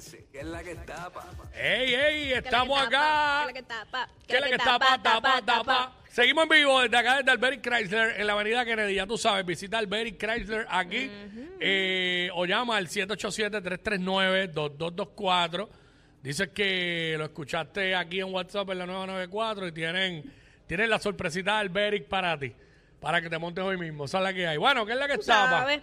Ponce, que es la que tapa. ¡Ey, ey! Estamos ¿Qué acá. es la que tapa? ¿Qué es la que tapa, tapa, tapa? Seguimos en vivo desde acá, desde Alberic Chrysler, en la avenida Kennedy. Ya tú sabes, visita Alberic Chrysler aquí eh, o llama al 787-339-2224. Dices que lo escuchaste aquí en WhatsApp en la 994 y tienen, tienen la sorpresita de Alberic para ti, para que te montes hoy mismo. Esa es la que hay. Bueno, ¿qué es la que Tú tapa? sabes.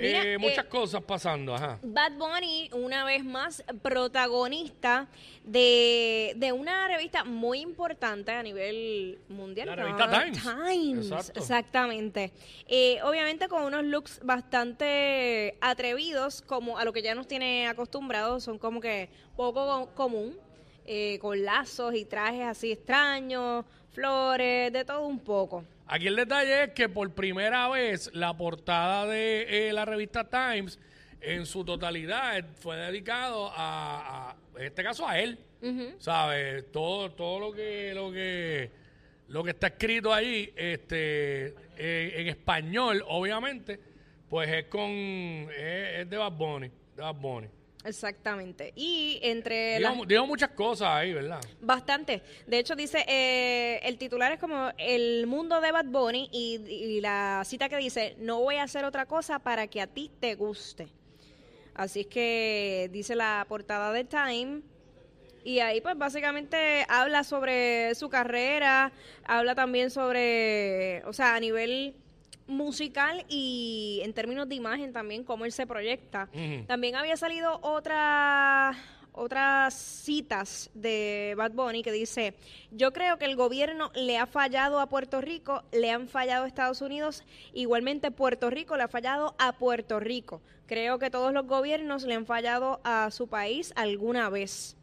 Mira, Eh, muchas eh, cosas pasando, ajá. Bad Bunny, una vez más, protagonista de, de una revista muy importante a nivel mundial. La revista Times. Times, Exacto. exactamente. Eh, obviamente con unos looks bastante atrevidos, como a lo que ya nos tiene acostumbrados, son como que poco co- común, eh, con lazos y trajes así extraños, flores, de todo un poco. Aquí el detalle es que por primera vez la portada de eh, la revista Times en su totalidad eh, fue dedicado a, a- en este caso a él, ¿sabes? Todo todo lo que lo que lo que está escrito ahí este eh, en español, obviamente, pues es con es, es de Bad Bunny, de Bad Bunny. Exactamente. Y entre las digo muchas cosas ahí, ¿verdad? Bastante. De hecho, dice, eh, el titular es como el mundo de Bad Bunny y, y la cita que dice, no voy a hacer otra cosa para que a ti te guste. Así es que dice la portada de Time. Y ahí pues básicamente habla sobre su carrera, habla también sobre, o sea, a nivel musical y en términos de imagen también, cómo él se proyecta. También había salido otra, otras citas de Bad Bunny que dice, yo creo que el gobierno le ha fallado a Puerto Rico, le han fallado a Estados Unidos, igualmente Puerto Rico le ha fallado a Puerto Rico. Creo que todos los gobiernos le han fallado a su país alguna vez.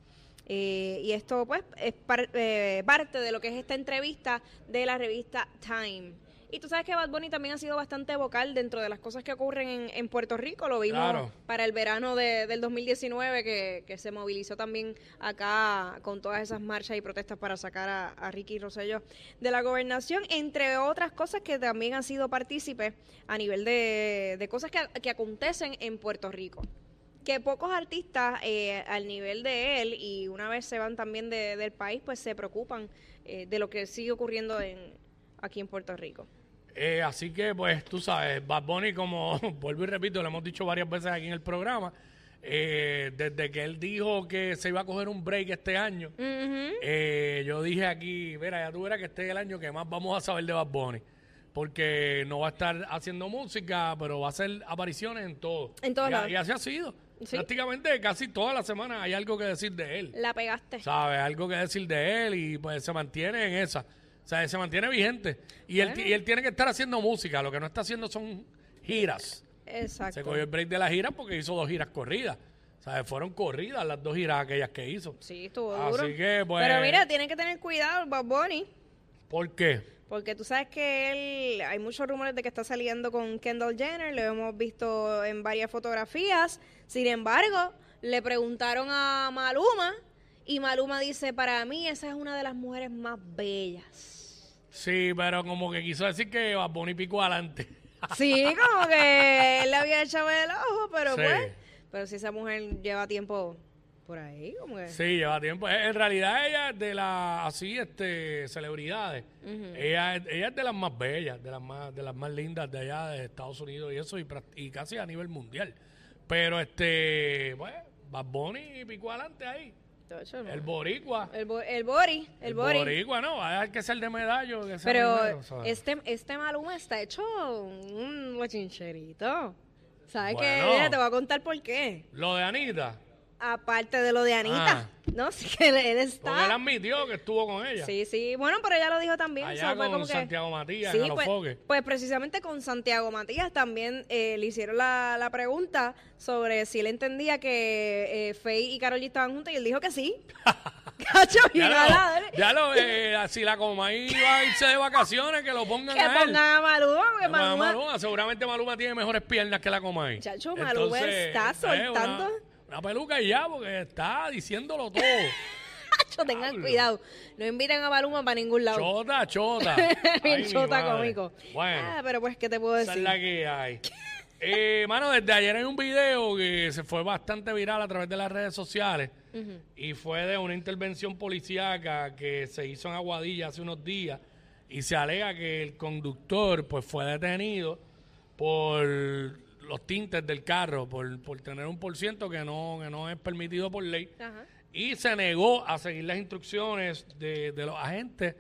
Eh, y esto, pues, es par- eh, parte de lo que es esta entrevista de la revista Time. Y tú sabes que Bad Bunny también ha sido bastante vocal dentro de las cosas que ocurren en, en Puerto Rico. Lo vimos Claro. para el verano de- del 2019, que, que se movilizó también acá con todas esas marchas y protestas para sacar a, a Ricky Rosselló de la gobernación, entre otras cosas que también han sido partícipes a nivel de, de cosas que, que acontecen en Puerto Rico que pocos artistas eh, al nivel de él y una vez se van también de- del país, pues se preocupan eh, de lo que sigue ocurriendo en, aquí en Puerto Rico. Eh, así que, pues, tú sabes, Bad Bunny, como vuelvo y repito, lo hemos dicho varias veces aquí en el programa, eh, desde que él dijo que se iba a coger un break este año, eh, yo dije aquí, mira, ya tú verás que este es el año que más vamos a saber de Bad Bunny. Porque no va a estar haciendo música, pero va a hacer apariciones en todo. En todos lados. y así ha sido. Sí. Prácticamente casi toda la semana hay algo que decir de él. La pegaste. ¿sabes? Algo que decir de él y pues se mantiene en esa. O sea, se mantiene vigente. Y, él, y él tiene que estar haciendo música. Lo que no está haciendo son giras. Se Exacto. cogió el break de las giras porque hizo dos giras corridas. O sea, fueron corridas las dos giras aquellas que hizo. Sí, estuvo Así duro. que, pues- Pero mira, tienen que tener cuidado, Bad Bunny, ¿Por qué? porque tú sabes que él, hay muchos rumores de que está saliendo con Kendall Jenner, lo hemos visto en varias fotografías. Sin embargo, le preguntaron a Maluma y Maluma dice, para mí esa es una de las mujeres más bellas. Sí, pero como que quiso decir que Bad Bunny picó adelante. Sí, como que él le había echado el ojo, pero Sí. pues, pero si esa mujer lleva tiempo por ahí, como que... Sí, lleva tiempo. Eh, En realidad ella es de las así este celebridades. ella, es, ella es de las más bellas, de las más de las más lindas de allá de Estados Unidos y eso y, prac- y casi a nivel mundial. Pero este, bueno, Bad Bunny picó adelante ahí. El boricua. El, bo- el Bori, el, Bori. boricua, no, dejar que el de medallo, que sea Pero este, este Maluma está hecho un bochincherito. ¿Sabes qué? Mira, te voy a contar por qué. Lo de Anita, Aparte de lo de Anita. Ah. No, sí que él, él porque él está... admitió que estuvo con ella. Sí, sí. Bueno, pero ella lo dijo también. Allá so, con como que- Santiago Matías Sí, en pues, pues precisamente con Santiago Matías también eh, le hicieron la, la pregunta sobre si él entendía que eh, Faye y Karol G estaban juntas y él dijo que sí. Cacho, Ya lo, ya lo, eh, si la Comay va a irse de vacaciones, que lo pongan que a él. pongan a Maluma, porque Maluma, Maluma, Maluma, seguramente Maluma tiene mejores piernas que la Comay. Chacho, Maluma está eh, soltando. Una, una peluca y ya, porque está diciéndolo todo. Tengan cuidado. No inviten a Maluma para ningún lado. chota, chota. Bien Ay, mi chota madre. cómico. Bueno, Ah, pero pues, ¿qué te puedo esa es decir? la que hay. Eh, mano, desde ayer hay un video que se fue bastante viral a través de las redes sociales y fue de una intervención policíaca que se hizo en Aguadilla hace unos días y se alega que el conductor pues fue detenido por los tintes del carro, por, por tener un por ciento que no, que no es permitido por ley Ajá. y se negó a seguir las instrucciones de, de los agentes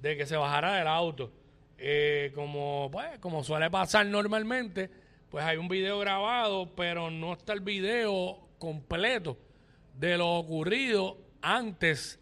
de que se bajara del auto. Eh, como, pues, como suele pasar normalmente, pues hay un video grabado, pero no está el video completo de lo ocurrido antes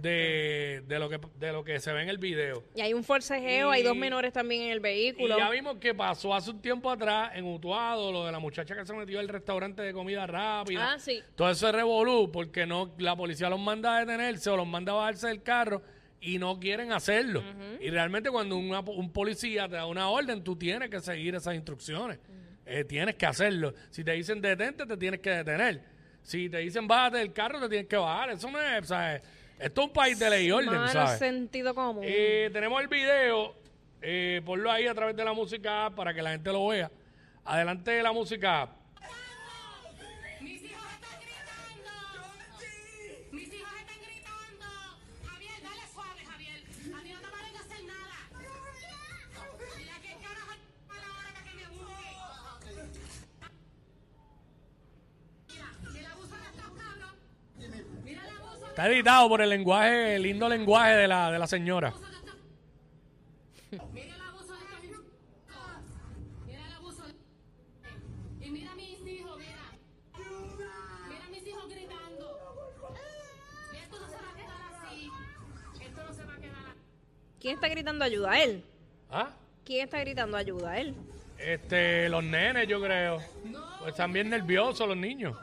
de, de lo que de lo que se ve en el video. Y hay un forcejeo, hay dos Y- menores también en el Y vehículo. ya vimos que pasó hace un tiempo atrás en Utuado, lo de la muchacha que se metió al restaurante de comida rápida. Ah, sí. Todo eso es revolú porque no la policía los manda a detenerse o los manda a bajarse del carro y no quieren hacerlo. Y realmente cuando una- un policía te da una orden, tú tienes que seguir esas instrucciones. Eh, tienes que hacerlo. Si te dicen detente, te tienes que detener. Si te dicen bájate del carro, te tienes que bajar. Eso no es, ¿sabes? Esto es un país de ley y orden, Mano, ¿sabes? sentido común. Eh, tenemos el video, eh, ponlo ahí a través de la música app para que la gente lo vea. Adelante de la música app. Está editado por el lenguaje, el lindo lenguaje de la, de la señora. Mira el abuso de estos hijos. Mira el abuso de... Y mira a mis hijos, mira. Mira a mis hijos gritando. Esto no se va a quedar así. Esto no se va a quedar así. ¿Quién está gritando ayuda? ¿Él? ¿Ah? ¿Quién está gritando ayuda? ¿Él? Este, los nenes, yo creo. Pues están bien nerviosos los niños.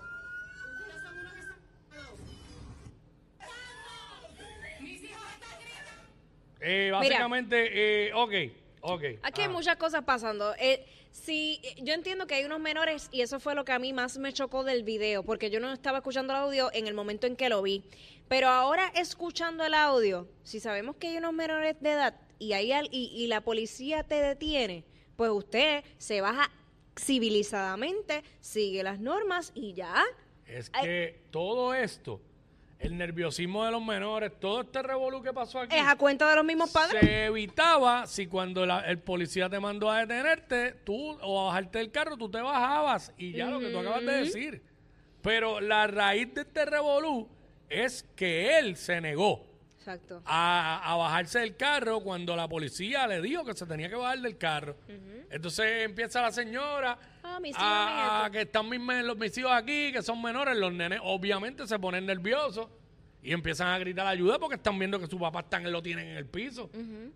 Eh, básicamente, eh, ok, ok. Aquí hay Ah. muchas cosas pasando. Eh, sí, yo entiendo que hay unos menores y eso fue lo que a mí más me chocó del video, porque yo no estaba escuchando el audio en el momento en que lo vi. Pero ahora escuchando el audio, si sabemos que hay unos menores de edad y, hay al- y, y la policía te detiene, pues usted se baja civilizadamente, sigue las normas y ya. Es que todo esto, el nerviosismo de los menores, todo este revolú que pasó aquí, Es a cuenta de los mismos padres. se evitaba si cuando la- el policía te mandó a detenerte, tú o a bajarte del carro, tú te bajabas y ya lo que tú acabas de decir. Pero la raíz de este revolú es que él se negó Exacto. a, a bajarse del carro cuando la policía le dijo que se tenía que bajar del carro. Entonces empieza la señora Ah, mis hijos, a, que están mis, los, mis hijos aquí, que son menores, los nenes obviamente se ponen nerviosos y empiezan a gritar ayuda porque están viendo que su papá están, lo tienen en el piso.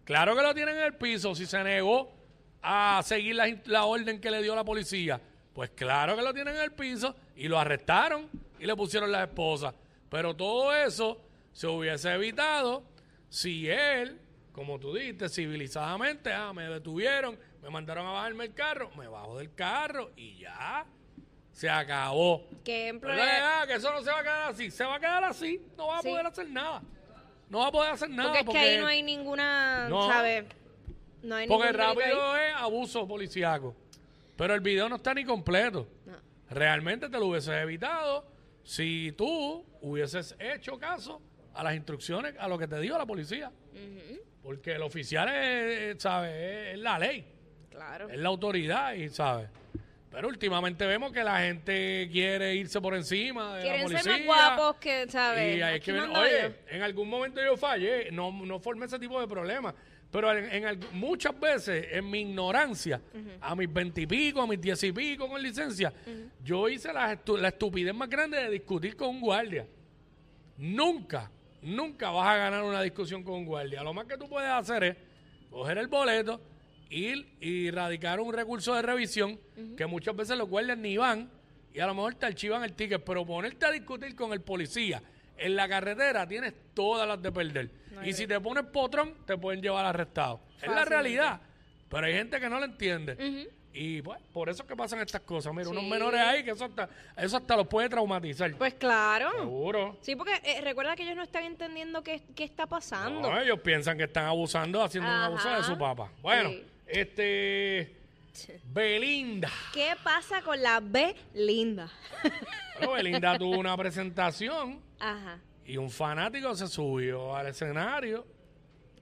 Claro que lo tienen en el piso si se negó a seguir la, la orden que le dio la policía. Pues claro que lo tienen en el piso y lo arrestaron y le pusieron la esposa. Pero todo eso se hubiese evitado si él, como tú dijiste, civilizadamente, ah, me detuvieron, me mandaron a bajarme el carro, me bajo del carro y ya. Se acabó. Que ejemplo Pero es- ya, que eso no se va a quedar así. Se va a quedar así. No va a Sí. poder hacer nada. No va a poder hacer nada. porque es que ahí no hay ninguna, No. ¿sabes? No hay Porque delito ahí. rápido es abuso policiaco. Pero el video no está ni completo. No. Realmente te lo hubieses evitado si tú hubieses hecho caso a las instrucciones, a lo que te dio la policía. Porque el oficial es, ¿sabes? Es, la ley, Claro. es la autoridad, y ¿sabes? Pero últimamente vemos que la gente quiere irse por encima de Quieren la policía. ser más guapos que, ¿sabes? Y es que oye, yo. en algún momento yo fallé, no, no formé ese tipo de problemas. Pero en, muchas veces, en mi ignorancia, a mis veintipico, a mis diez y pico con licencia, yo hice la, estu- la estupidez más grande de discutir con un guardia. Nunca, nunca vas a ganar una discusión con un guardia. Lo más que tú puedes hacer es coger el boleto, ir y radicar un recurso de revisión, que muchas veces los guardias ni van, y a lo mejor te archivan el ticket, pero ponerte a discutir con el policía en la carretera tienes todas las de perder. y si te pones potrón, te pueden llevar arrestado. Es la realidad. Pero hay gente que no lo entiende. Y pues, por eso es que pasan estas cosas. Mira, unos menores ahí que eso hasta, eso hasta los puede traumatizar. Pues claro. Seguro. Sí, porque eh, recuerda que ellos no están entendiendo qué, qué está pasando. No, ellos piensan que están abusando, haciendo un Ajá. abuso de su papá. Bueno, Sí. este Belinda. ¿Qué pasa con la B linda? Bueno, Belinda tuvo una presentación Ajá. y un fanático se subió al escenario,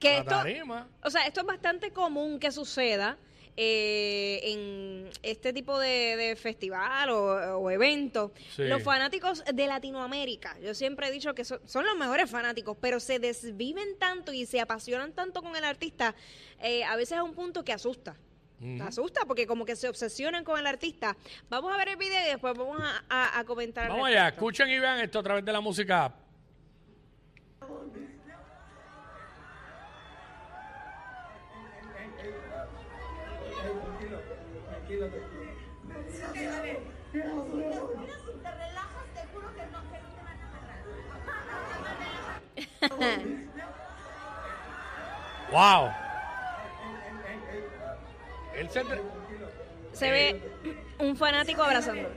Que a la esto, tarima. o sea, esto es bastante común que suceda eh, en este tipo de, de festival o, o evento. Sí. Los fanáticos de Latinoamérica, yo siempre he dicho que son, son los mejores fanáticos, pero se desviven tanto y se apasionan tanto con el artista, eh, a veces a un punto que asusta. Asusta porque como que se obsesionan con el artista. Vamos a ver el video y después vamos a, a- a comentar. Vamos allá, escuchen y vean esto a través de la música. ¡Wow! Él se... Se ve un fanático abrazando.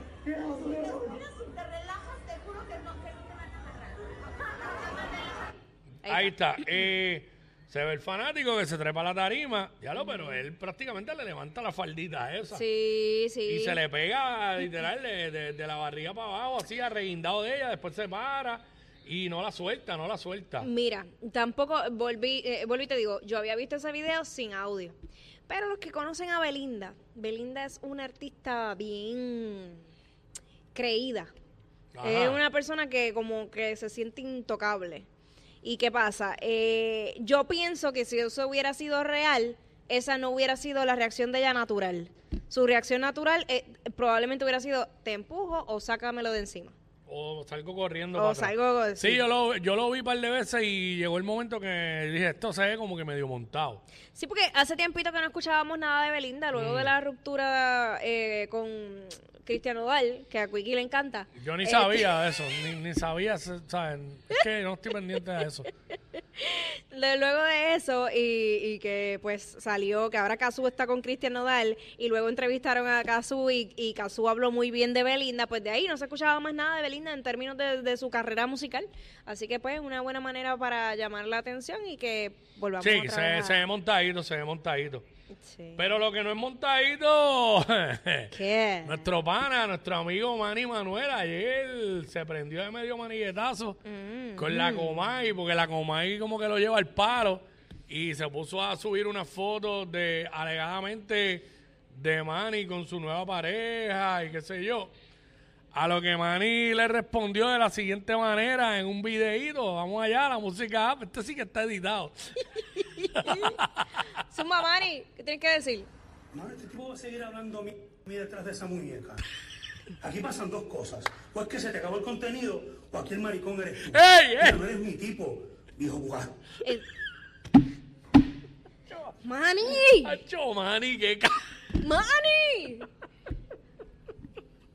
Ahí está. Eh, se ve el fanático que se trepa a la tarima. Ya lo, pero él prácticamente le levanta la faldita esa. Sí, sí. Y se le pega literal de, de- de la barriga para abajo, así arreguindado de ella, después se para y no la suelta, no la suelta. Mira, tampoco volví, eh, volví y te digo, yo había visto ese video sin audio. Pero los que conocen a Belinda, Belinda es una artista bien creída. Ajá. Es una persona que como que se siente intocable. ¿Y qué pasa? Eh, yo pienso que si eso hubiera sido real, esa no hubiera sido la reacción de ella natural. Su reacción natural eh, probablemente hubiera sido te empujo o sácamelo de encima. O salgo corriendo. O para atrás. salgo... Sí, sí. yo lo, yo lo vi un par de veces y llegó el momento que dije, esto se ve como que medio montado. Sí, porque hace tiempito que no escuchábamos nada de Belinda, luego Mm. de la ruptura eh, con Cristian Nodal, que a Quickie le encanta. Yo ni Este, sabía de eso, ni, ni sabía, ¿saben? Es que no estoy pendiente de eso. de- luego de eso, y, y que pues salió que ahora Cazú está con Cristian Nodal, y luego entrevistaron a Cazú y, y Cazú habló muy bien de Belinda, pues de ahí no se escuchaba más nada de Belinda en términos de, de su carrera musical. Así que pues una buena manera para llamar la atención y que volvamos Sí, otra se, vez a- se ve montadito, se ve montadito. Sí. Pero lo que no es montadito, ¿Qué? nuestro pana, nuestro amigo Manny Manuel, ayer se prendió de medio maniguetazo Mm. con la Comay, porque la Comay como que lo lleva al palo y se puso a subir unas fotos de alegadamente de Manny con su nueva pareja y qué sé yo. A lo que Manny le respondió de la siguiente manera en un videíto, vamos allá, la música, app, este sí que está editado. Zumba, Mani, ¿qué tienes que decir? No, este tipo va a seguir hablando a mí, a mí detrás de esa muñeca. Aquí pasan dos cosas. O es que se te acabó el contenido, o aquí el maricón eres tú. ¡Ey, ey! no eres mi tipo, viejo bugar. Eh, ¡Mani! Acho, Manny, qué ca- ¡Mani!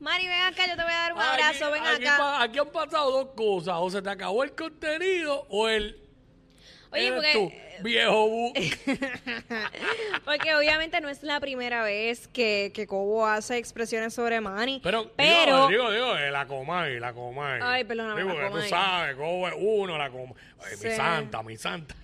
Mani, ven acá, yo te voy a dar un abrazo, ven aquí, acá. pa- aquí han pasado dos cosas. O se te acabó el contenido o el... Oye, porque, tú, viejo bu... porque obviamente no es la primera vez que, que Cobo hace expresiones sobre Mani. Pero, pero digo, digo, digo, la Comay, la Comay. Ay, perdóname, Digo, la tú sabes, cómo es uno, la Comay. Ay, Sí. Mi santa, mi santa.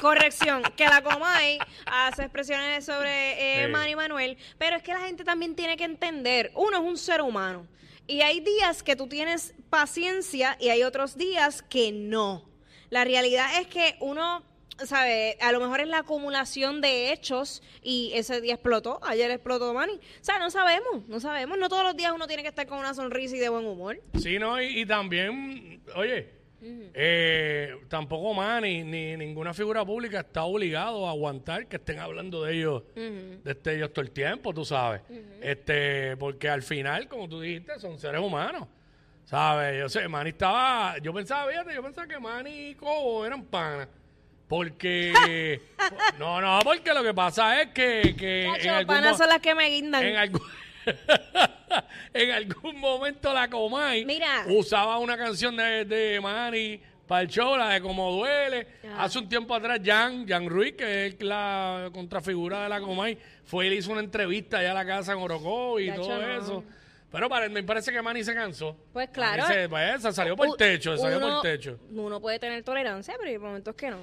Corrección, que la Comay hace expresiones sobre eh, Sí. Manny Manuel, pero es que la gente también tiene que entender, uno es un ser humano y hay días que tú tienes paciencia y hay otros días que no. La realidad es que uno, sabe, a lo mejor es la acumulación de hechos y ese día explotó, ayer explotó Manny. O sea, no sabemos, no sabemos, no todos los días uno tiene que estar con una sonrisa y de buen humor. Sí, ¿no? Y, y también, oye, eh, tampoco Manny ni ninguna figura pública está obligado a aguantar que estén hablando de ellos, de este, ellos todo el tiempo, tú sabes. este Porque al final, como tú dijiste, son seres humanos. ¿Sabes? Yo sé, Manny estaba. Yo pensaba, fíjate, yo pensaba que Manny y Cobo eran panas. Porque. no, no, porque lo que pasa es que. que en algún panas mo- son las que me guindan. en algún, en algún momento la Comay Mira. usaba una canción de, de Manny para el show, la de Como Duele. Ajá. Hace un tiempo atrás, Jan, Jan Ruiz, que es la contrafigura de la Comay, fue y le hizo una entrevista allá a la casa en Orocó y Gacho, todo no. eso. Pero pare- me parece que Manny se cansó. Pues claro. Se, pues, se salió por el techo, se salió por el uno- techo. Uno puede tener tolerancia, pero hay momentos que no.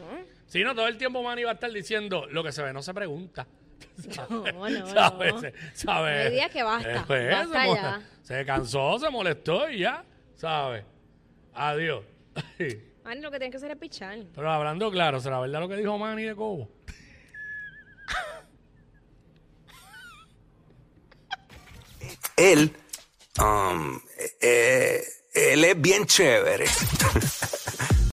Si no, todo el tiempo Manny va a estar diciendo, lo que se ve no se pregunta. No, no, ¿Sabes? no. ¿Sabes? Hay días que basta, Eh, pues, basta se ya. Se cansó, se molestó y ya, ¿sabes? Adiós. Manny, lo que tienen que hacer es pichar. Pero hablando claro, ¿será verdad lo que dijo Manny de Cobo? Él, um, eh, él es bien chévere.